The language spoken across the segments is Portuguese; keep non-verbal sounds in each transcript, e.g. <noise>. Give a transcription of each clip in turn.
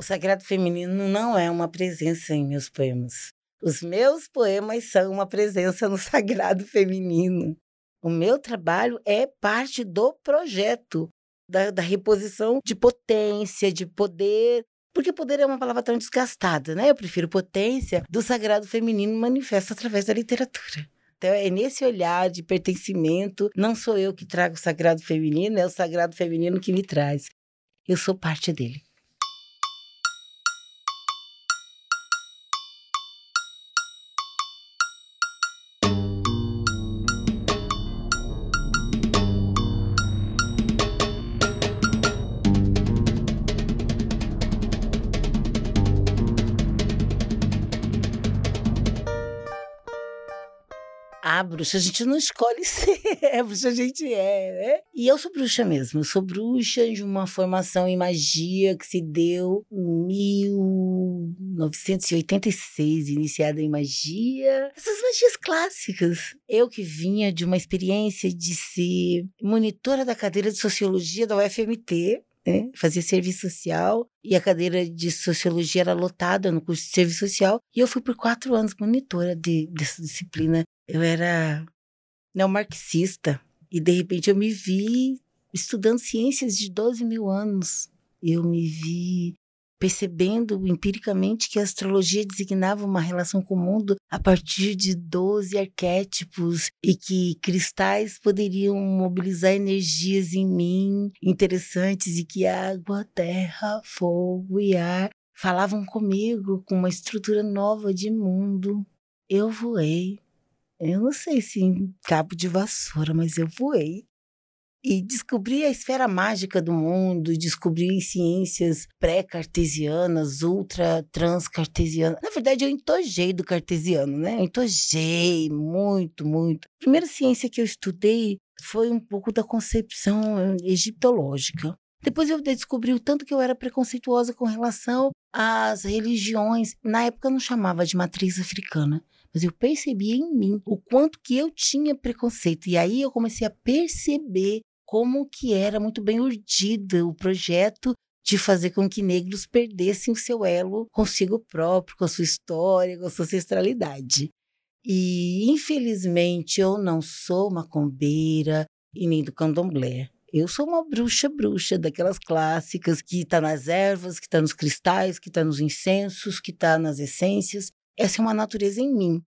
O sagrado feminino não é uma presença em meus poemas. Os meus poemas são uma presença no <laughs> sagrado feminino. O meu trabalho é parte do projeto, da, da reposição de potência, de poder. Porque poder é uma palavra tão desgastada, né? Eu prefiro potência do sagrado feminino manifesta através da literatura. Então, é nesse olhar de pertencimento, não sou eu que trago o sagrado feminino, é o sagrado feminino que me traz. Eu sou parte dele. Ah, bruxa, a gente não escolhe <laughs> ser, é, bruxa a gente é, né? E eu sou bruxa mesmo, eu sou bruxa de uma formação em magia que se deu em 1986, iniciada em magia. Essas magias clássicas. Eu que vinha de uma experiência de ser monitora da cadeira de sociologia da UFMT, né? Fazia serviço social e a cadeira de sociologia era lotada no curso de serviço social. E eu fui por quatro anos monitora de, dessa disciplina eu era neomarxista e de repente eu me vi estudando ciências de 12 mil anos. Eu me vi percebendo empiricamente que a astrologia designava uma relação com o mundo a partir de 12 arquétipos e que cristais poderiam mobilizar energias em mim interessantes e que água, terra, fogo e ar falavam comigo com uma estrutura nova de mundo. Eu voei eu não sei se em cabo de vassoura, mas eu voei. E descobri a esfera mágica do mundo, descobri ciências pré-cartesianas, ultra-trans-cartesianas. Na verdade, eu entojei do cartesiano, né? Eu entojei muito, muito. A primeira ciência que eu estudei foi um pouco da concepção eh, egiptológica. Depois eu descobri o tanto que eu era preconceituosa com relação às religiões. Na época eu não chamava de matriz africana mas eu percebi em mim o quanto que eu tinha preconceito. E aí eu comecei a perceber como que era muito bem urdido o projeto de fazer com que negros perdessem o seu elo consigo próprio, com a sua história, com a sua ancestralidade. E infelizmente eu não sou macumbeira e nem do candomblé. Eu sou uma bruxa bruxa, daquelas clássicas que está nas ervas, que está nos cristais, que está nos incensos, que está nas essências. Essa é uma natureza em mim.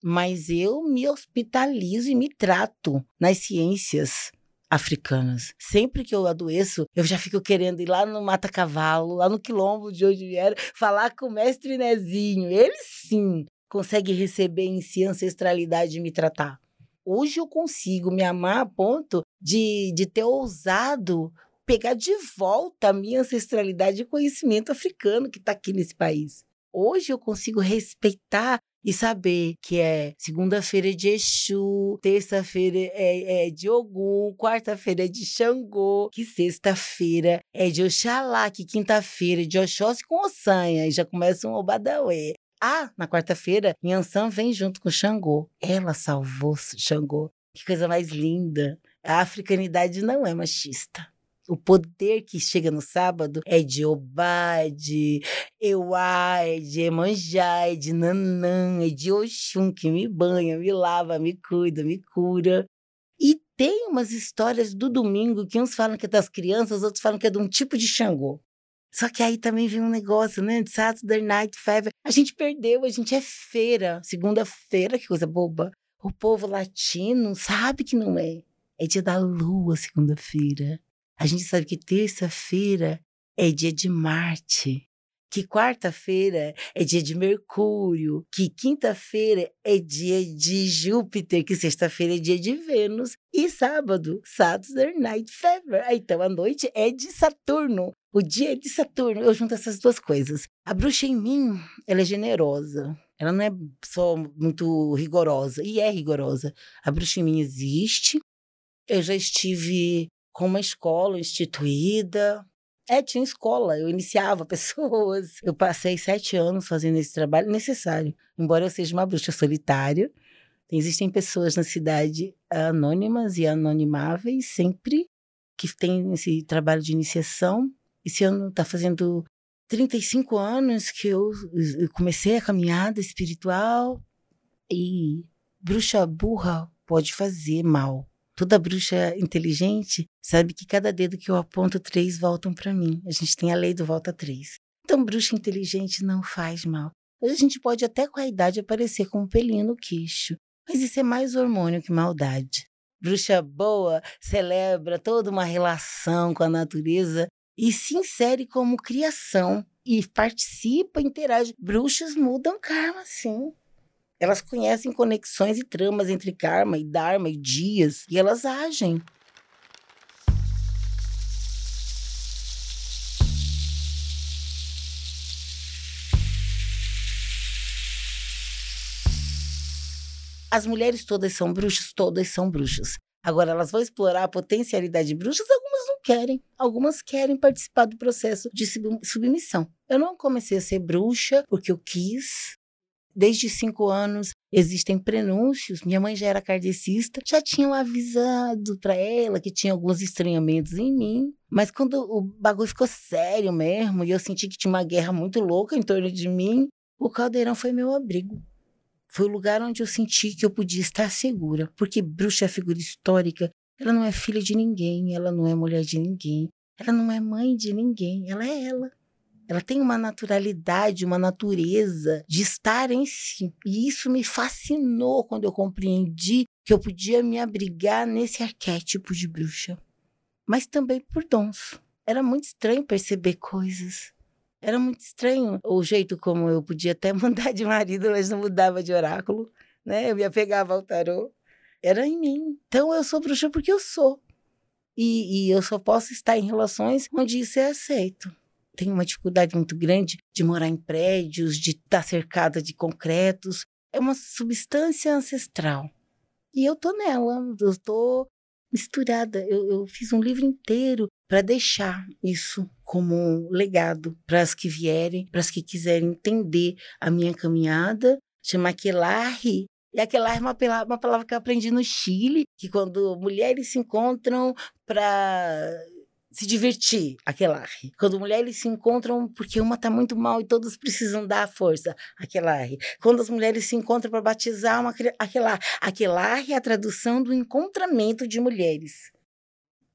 Mas eu me hospitalizo e me trato nas ciências africanas. Sempre que eu adoeço, eu já fico querendo ir lá no Mata Cavalo, lá no quilombo de onde vieram, falar com o mestre Nezinho. Ele sim consegue receber em si a ancestralidade e me tratar. Hoje eu consigo me amar a ponto de, de ter ousado pegar de volta a minha ancestralidade e conhecimento africano que está aqui nesse país. Hoje eu consigo respeitar e saber que é segunda-feira é de Exu, terça-feira é, é, de Ogum, quarta-feira é de Xangô, que sexta-feira é de Oxalá, que quinta-feira é de Oxóssi com Ossanha, e já começa um Obadauê. Ah, na quarta-feira, Yansan vem junto com Xangô. Ela salvou Xangô. Que coisa mais linda. A africanidade não é machista o poder que chega no sábado é de Obá, é de Euá, é de Emanjá, é de Nanã, é de Oxum, que me banha, me lava, me cuida, me cura. E tem umas histórias do domingo que uns falam que é das crianças, outros falam que é de um tipo de Xangô. Só que aí também vem um negócio, né? De Saturday Night Fever. A gente perdeu, a gente é feira. Segunda-feira, que coisa boba. O povo latino sabe que não é. É dia da lua, segunda-feira. A gente sabe que terça-feira é dia de Marte, que quarta-feira é dia de Mercúrio, que quinta-feira é dia de Júpiter, que sexta-feira é dia de Vênus e sábado, Saturday Night Fever. Então a noite é de Saturno, o dia é de Saturno. Eu junto essas duas coisas. A bruxa em mim, ela é generosa. Ela não é só muito rigorosa, e é rigorosa. A bruxa em mim existe. Eu já estive com uma escola instituída. É, tinha escola, eu iniciava <laughs> pessoas. Eu passei sete anos fazendo esse trabalho necessário. Embora eu seja uma bruxa solitária, existem pessoas na cidade anônimas e anonimáveis sempre que têm esse trabalho de iniciação. Esse ano está fazendo 35 anos que eu comecei a caminhada espiritual e bruxa burra pode fazer mal. Toda bruxa inteligente sabe que cada dedo que eu aponto, três voltam para mim. A gente tem a lei do volta três. Então, bruxa inteligente não faz mal. A gente pode até com a idade aparecer com um pelinho no queixo, mas isso é mais hormônio que maldade. Bruxa boa celebra toda uma relação com a natureza e se insere como criação e participa, interage. Bruxas mudam karma, sim. Elas conhecem conexões e tramas entre karma e dharma e dias e elas agem. As mulheres todas são bruxas, todas são bruxas. Agora, elas vão explorar a potencialidade de bruxas, algumas não querem. Algumas querem participar do processo de submissão. Eu não comecei a ser bruxa porque eu quis. Desde cinco anos existem prenúncios. Minha mãe já era kardecista, já tinham avisado para ela que tinha alguns estranhamentos em mim. Mas quando o bagulho ficou sério mesmo e eu senti que tinha uma guerra muito louca em torno de mim, o caldeirão foi meu abrigo. Foi o lugar onde eu senti que eu podia estar segura, porque bruxa é figura histórica. Ela não é filha de ninguém, ela não é mulher de ninguém, ela não é mãe de ninguém, ela é ela. Ela tem uma naturalidade, uma natureza de estar em si. E isso me fascinou quando eu compreendi que eu podia me abrigar nesse arquétipo de bruxa. Mas também por dons. Era muito estranho perceber coisas. Era muito estranho o jeito como eu podia até <laughs> mudar de marido, mas não mudava de oráculo, né? Eu me apegava ao tarô. Era em mim. Então eu sou bruxa porque eu sou. E, e eu só posso estar em relações onde isso é aceito. Tenho uma dificuldade muito grande de morar em prédios, de estar cercada de concretos. É uma substância ancestral. E eu tô nela, eu tô misturada. Eu, eu fiz um livro inteiro para deixar isso como um legado para as que vierem, para as que quiserem entender a minha caminhada. Chama Aquelarre. E aquelarre é uma, uma palavra que eu aprendi no Chile, que quando mulheres se encontram para se divertir, aquelarre. Quando mulheres se encontram porque uma está muito mal e todas precisam dar força, aquelarre. Quando as mulheres se encontram para batizar, uma, aquelarre. Aquelarre é a tradução do encontramento de mulheres.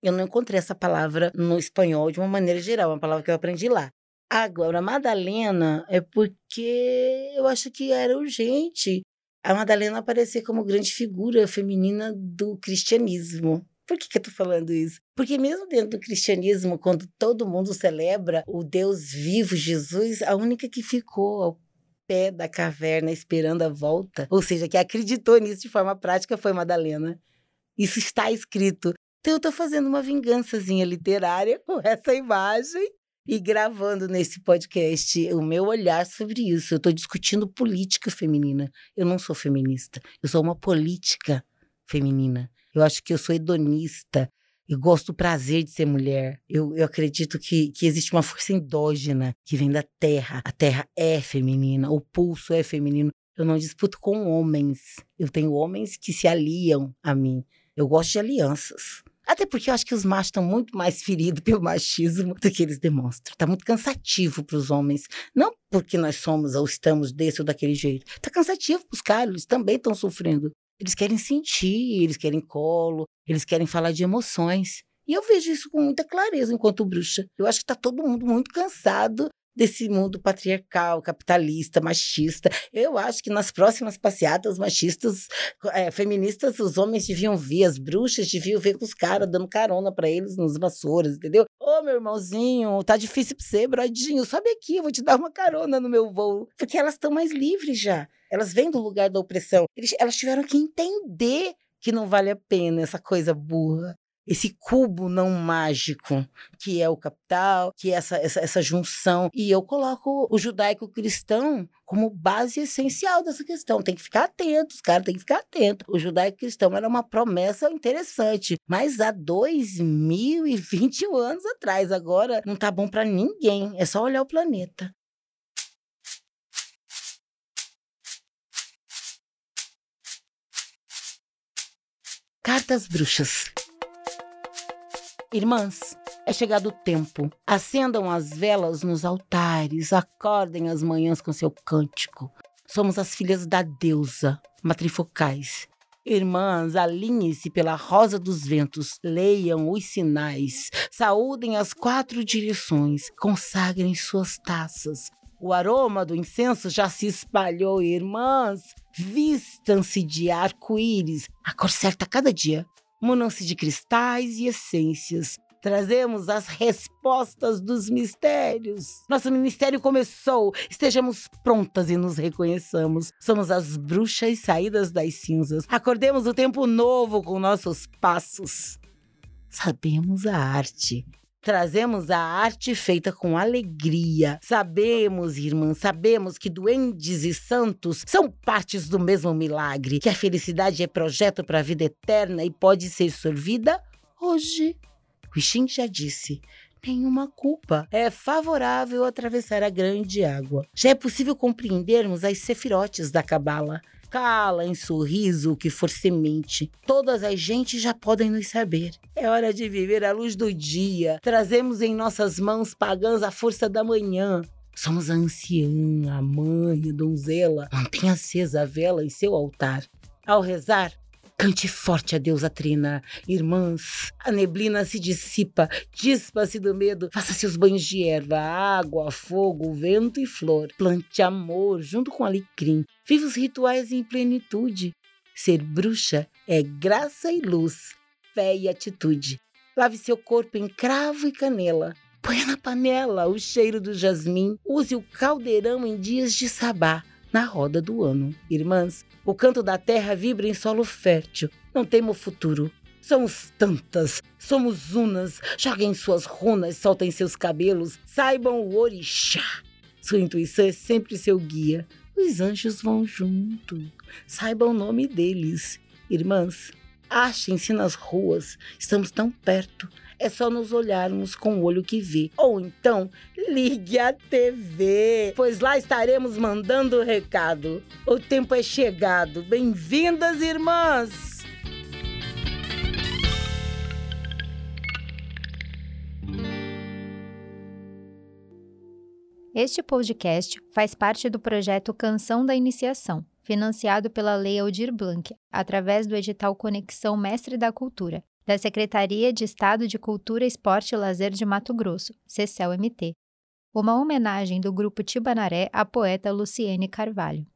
Eu não encontrei essa palavra no espanhol de uma maneira geral, é uma palavra que eu aprendi lá. Agora, Madalena é porque eu acho que era urgente a Madalena aparecer como grande figura feminina do cristianismo. Por que, que eu tô falando isso? Porque mesmo dentro do cristianismo, quando todo mundo celebra o Deus vivo, Jesus, a única que ficou ao pé da caverna esperando a volta, ou seja, que acreditou nisso de forma prática, foi Madalena. Isso está escrito. Então eu tô fazendo uma vingançazinha literária com essa imagem e gravando nesse podcast o meu olhar sobre isso. Eu estou discutindo política feminina. Eu não sou feminista, eu sou uma política feminina. Eu acho que eu sou hedonista. Eu gosto do prazer de ser mulher. Eu, eu acredito que, que existe uma força endógena que vem da terra. A terra é feminina, o pulso é feminino. Eu não disputo com homens. Eu tenho homens que se aliam a mim. Eu gosto de alianças. Até porque eu acho que os machos estão muito mais <laughs> feridos pelo machismo do que eles demonstram. Está muito cansativo para os homens. Não porque nós somos ou estamos desse ou daquele jeito. Está cansativo para os caras, eles também estão sofrendo. Eles querem sentir, eles querem colo, eles querem falar de emoções. E eu vejo isso com muita clareza enquanto bruxa. Eu acho que está todo mundo muito cansado desse mundo patriarcal, capitalista, machista. Eu acho que nas próximas passeatas machistas, é, feministas, os homens deviam vir, as bruxas deviam ver com os caras dando carona para eles nos vassouras, entendeu? Ô, meu irmãozinho, tá difícil pra você, brodinho, sobe aqui, eu vou te dar uma carona no meu voo. Porque elas estão mais livres já. Elas vêm do lugar da opressão. Eles, elas tiveram que entender que não vale a pena essa coisa burra esse cubo não mágico, que é o capital, que é essa, essa, essa junção. E eu coloco o judaico-cristão como base essencial dessa questão. Tem que ficar atento, os caras têm que ficar atentos. O judaico-cristão era uma promessa interessante, mas há 2021 anos atrás, agora não tá bom para ninguém. É só olhar o planeta. Cartas Bruxas. Irmãs, É chegado o tempo. Acendam as velas nos altares, acordem as manhãs com seu cântico. Somos as filhas da deusa, matrifocais. Irmãs, alinhem-se pela rosa dos ventos, leiam os sinais, saúdem as quatro direções, consagrem suas taças. O aroma do incenso já se espalhou, irmãs. Vistam-se de arco-íris, a cor certa cada dia. Munam-se de cristais e essências. Trazemos as respostas dos mistérios. Nosso ministério começou. Estejamos prontas e nos reconheçamos. Somos as bruxas saídas das cinzas. Acordemos o tempo novo com nossos passos. Sabemos a arte. Trazemos a arte feita com alegria. Sabemos, irmãs, sabemos que duendes e santos são partes do mesmo milagre, que a felicidade é projeto para a vida eterna e pode ser sorvida hoje. O Xing já disse: nenhuma culpa. É favorável atravessar a grande água. Já é possível compreendermos as sefirotes da Cabala. Cala em sorriso o que for semente. Todas as gentes já podem nos saber. É hora de viver a luz do dia. Trazemos em nossas mãos pagãs a força da manhã. Somos a anciã, a mãe, a donzela. Mantenha acesa a vela em seu altar. Ao rezar, Cante forte a deusa Trina. Irmãs, a neblina se dissipa, dispa-se do medo. Faça seus banhos de erva, água, fogo, vento e flor. Plante amor junto com alecrim. Viva os rituais em plenitude. Ser bruxa é graça e luz, fé e atitude. Lave seu corpo em cravo e canela. Ponha na panela o cheiro do jasmim. Use o caldeirão em dias de sabá na roda do ano. Irmãs, o canto da terra vibra em solo fértil. Não temo o futuro. Somos tantas, somos unas. Joguem suas runas, soltem seus cabelos. Saibam o orixá. Sua intuição é sempre seu guia. Os anjos vão junto. Saibam o nome deles. Irmãs, achem-se nas ruas. Estamos tão perto é só nos olharmos com o olho que vê. Ou então, ligue a TV, pois lá estaremos mandando o recado. O tempo é chegado. Bem-vindas, irmãs! Este podcast faz parte do projeto Canção da Iniciação, financiado pela Lei Aldir Blanc, através do edital Conexão Mestre da Cultura, da Secretaria de Estado de Cultura, Esporte e Lazer de Mato Grosso, CECEL-MT. Uma homenagem do grupo Tibanaré à poeta Luciene Carvalho.